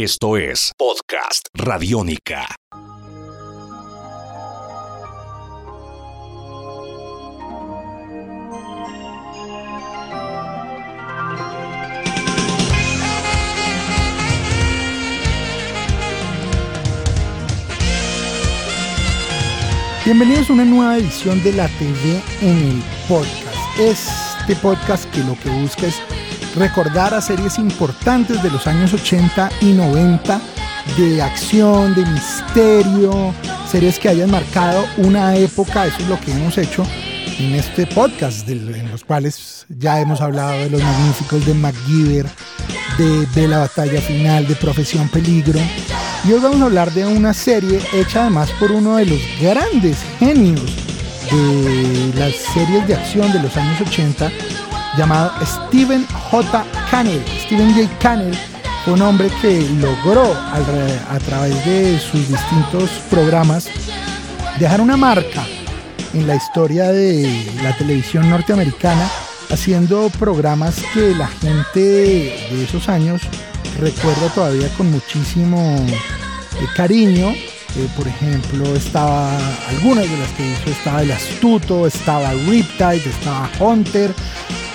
Esto es Podcast Radiónica. Bienvenidos a una nueva edición de la TV en el podcast. Este podcast que lo que busca es recordar a series importantes de los años 80 y 90 de acción, de misterio, series que hayan marcado una época, eso es lo que hemos hecho en este podcast, en los cuales ya hemos hablado de los magníficos de MacGyver, de, de la batalla final, de Profesión Peligro. Y hoy vamos a hablar de una serie hecha además por uno de los grandes genios de las series de acción de los años 80, llamado Steven J. Cannell. Steven J. Cannell fue un hombre que logró a través de sus distintos programas dejar una marca en la historia de la televisión norteamericana, haciendo programas que la gente de esos años recuerda todavía con muchísimo eh, cariño. Eh, por ejemplo, estaba algunas de las que hizo, estaba El Astuto, estaba Riptide, estaba Hunter,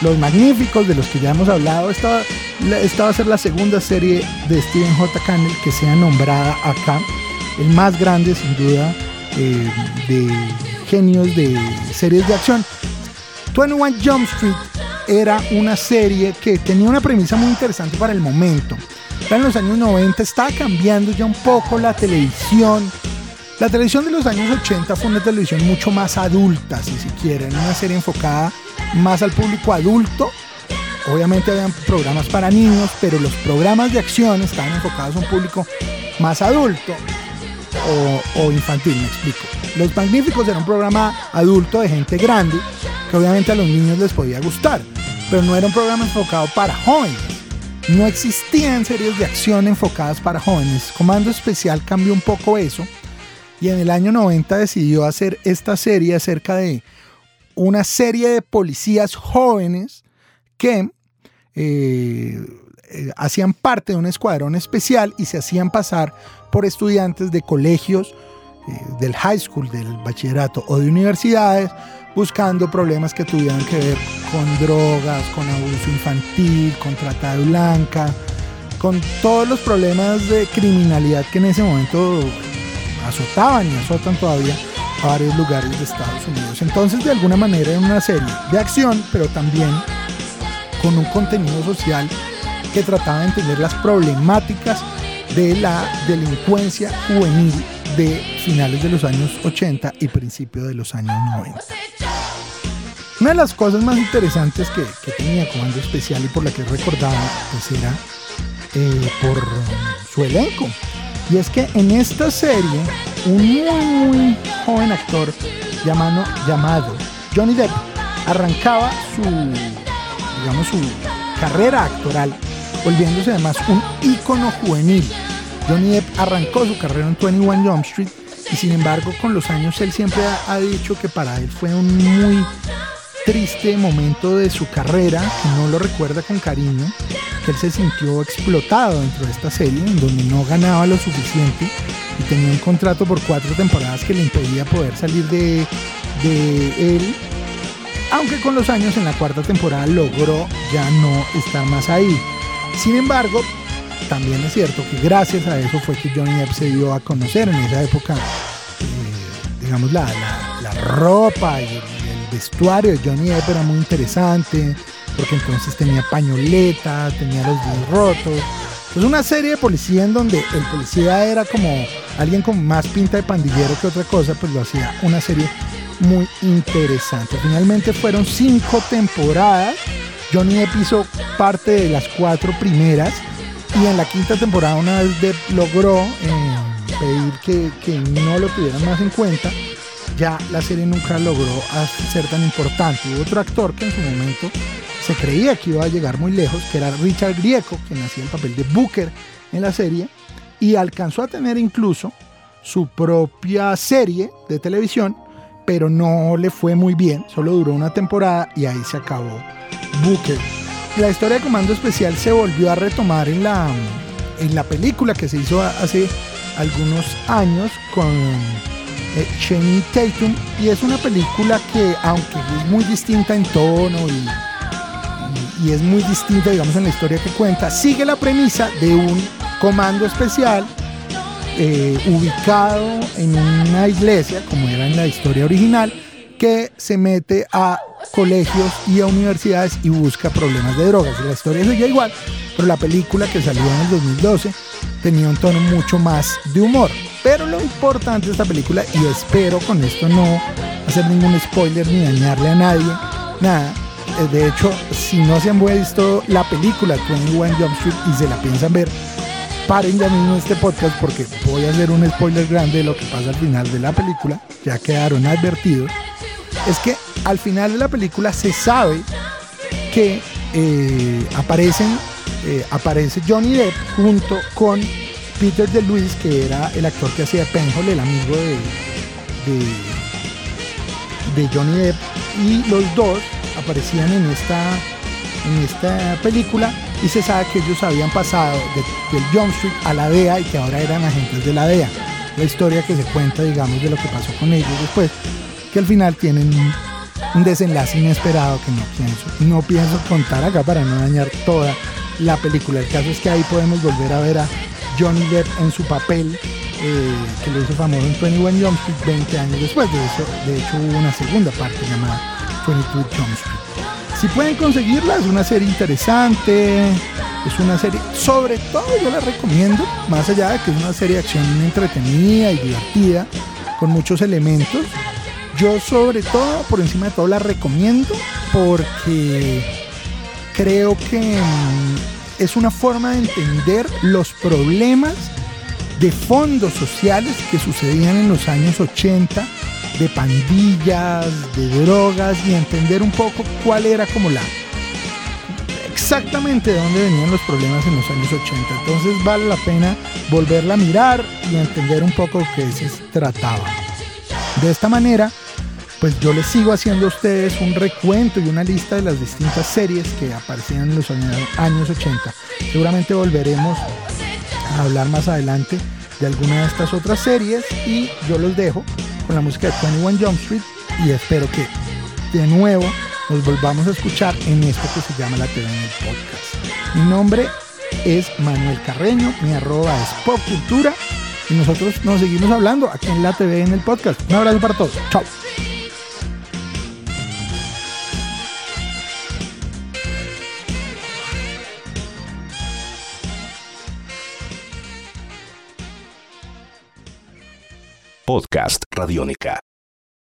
Los Magníficos, de los que ya hemos hablado. Estaba, esta va a ser la segunda serie de Steven J. Cannell que sea nombrada acá. El más grande, sin duda, eh, de genios de series de acción. 21 Jump Street era una serie que tenía una premisa muy interesante para el momento. En los años 90 estaba cambiando ya un poco la televisión. La televisión de los años 80 fue una televisión mucho más adulta, si se quiere, una serie enfocada más al público adulto. Obviamente habían programas para niños, pero los programas de acción estaban enfocados a un público más adulto o, o infantil, me explico. Los Magníficos era un programa adulto de gente grande que obviamente a los niños les podía gustar, pero no era un programa enfocado para jóvenes. No existían series de acción enfocadas para jóvenes. Comando Especial cambió un poco eso y en el año 90 decidió hacer esta serie acerca de una serie de policías jóvenes que eh, eh, hacían parte de un escuadrón especial y se hacían pasar por estudiantes de colegios, eh, del high school, del bachillerato o de universidades, buscando problemas que tuvieran que ver con drogas, con abuso infantil, con trata de blanca, con todos los problemas de criminalidad que en ese momento azotaban y azotan todavía a varios lugares de Estados Unidos. Entonces, de alguna manera, era una serie de acción, pero también con un contenido social que trataba de entender las problemáticas de la delincuencia juvenil de finales de los años 80 y principios de los años 90. Una de las cosas más interesantes que, tenía Comando Especial y por la que recordaba pues era eh, por su elenco. Y es que en esta serie, un muy, muy joven actor llamado, llamado Johnny Depp arrancaba su, digamos, su carrera actoral, volviéndose además un ícono juvenil Johnny Depp arrancó su carrera en 21 Jump Street y sin embargo con los años él siempre ha, dicho que para él fue un muy triste momento de su carrera, que no lo recuerda con cariño, que él se sintió explotado dentro de esta serie, en donde no ganaba lo suficiente y tenía un contrato por cuatro temporadas que le impedía poder salir de, de él, aunque con los años en la cuarta temporada logró ya no estar más ahí. Sin embargo, también es cierto que gracias a eso fue que Johnny Depp se dio a conocer en esa época, eh, digamos, la, ropa y el, vestuario de Johnny Depp era muy interesante, porque entonces tenía pañoleta, tenía los dedos rotos. Pues una serie de policía en donde el policía era como alguien con más pinta de pandillero que otra cosa, pues lo hacía una serie muy interesante. Finalmente fueron cinco temporadas. Johnny Depp hizo parte de las cuatro primeras y en la quinta temporada, una vez logró eh, pedir que, no lo tuvieran más en cuenta, ya la serie nunca logró ser tan importante. Hubo otro actor que en su momento se creía que iba a llegar muy lejos, que era Richard Grieco, quien hacía el papel de Booker en la serie, y alcanzó a tener incluso su propia serie de televisión, pero no le fue muy bien, solo duró una temporada y ahí se acabó Booker la historia de Comando Especial se volvió a retomar en la, en la película que se hizo hace algunos años con eh, Tatum. Y es una película que aunque es muy distinta en tono y, y, es muy distinta digamos en la historia que cuenta, sigue la premisa de un comando especial eh, ubicado en una iglesia como era en la historia original que se mete a colegios y a universidades y busca problemas de drogas. La historia sigue igual, pero la película que salió en el 2012 tenía un tono mucho más de humor. Pero lo importante de esta película, y espero con esto no hacer ningún spoiler ni dañarle a nadie, nada. Eh, de hecho, si no se han visto la película 21 Jump Street y se la piensan ver, paren ya mismo este podcast porque voy a hacer un spoiler grande de lo que pasa al final de la película. Ya quedaron advertidos. Es que al final de la película se sabe que eh, aparecen, eh, aparece Johnny Depp junto con Peter DeLuise, que era el actor que hacía Penhole, el amigo de, de, Johnny Depp, y los dos aparecían en esta, en esta película y se sabe que ellos habían pasado del Jump Street a la DEA y que ahora eran agentes de la DEA. La historia que se cuenta, digamos, de lo que pasó con ellos después, que al final tienen un, desenlace inesperado que no pienso, no pienso contar acá para no dañar toda la película. El caso es que ahí podemos volver a ver a Johnny Depp en su papel eh, que lo hizo famoso en 21 Jump Street 20 años después. De, eso, de hecho hubo una segunda parte llamada 22 Jump Street. Si pueden conseguirla, es una serie interesante, es una serie, sobre todo yo la recomiendo, más allá de que es una serie de acción entretenida y divertida, con muchos elementos. Yo sobre todo, por encima de todo, la recomiendo porque creo que es una forma de entender los problemas de fondos sociales que sucedían en los años 80, de pandillas, de drogas y entender un poco cuál era como la exactamente de dónde venían los problemas en los años 80. Entonces vale la pena volverla a mirar y entender un poco qué se trataba. De esta manera, pues yo les sigo haciendo a ustedes un recuento y una lista de las distintas series que aparecían en los años 80. Seguramente volveremos a hablar más adelante de alguna de estas otras series y yo los dejo con la música de 21 Jump Street y espero que de nuevo nos volvamos a escuchar en esto que se llama la TV en el podcast. Mi nombre es Manuel Carreño, mi arroba es Pop Cultura y nosotros nos seguimos hablando aquí en la TV en el podcast. Un abrazo para todos. Chao. Podcast Radiónica.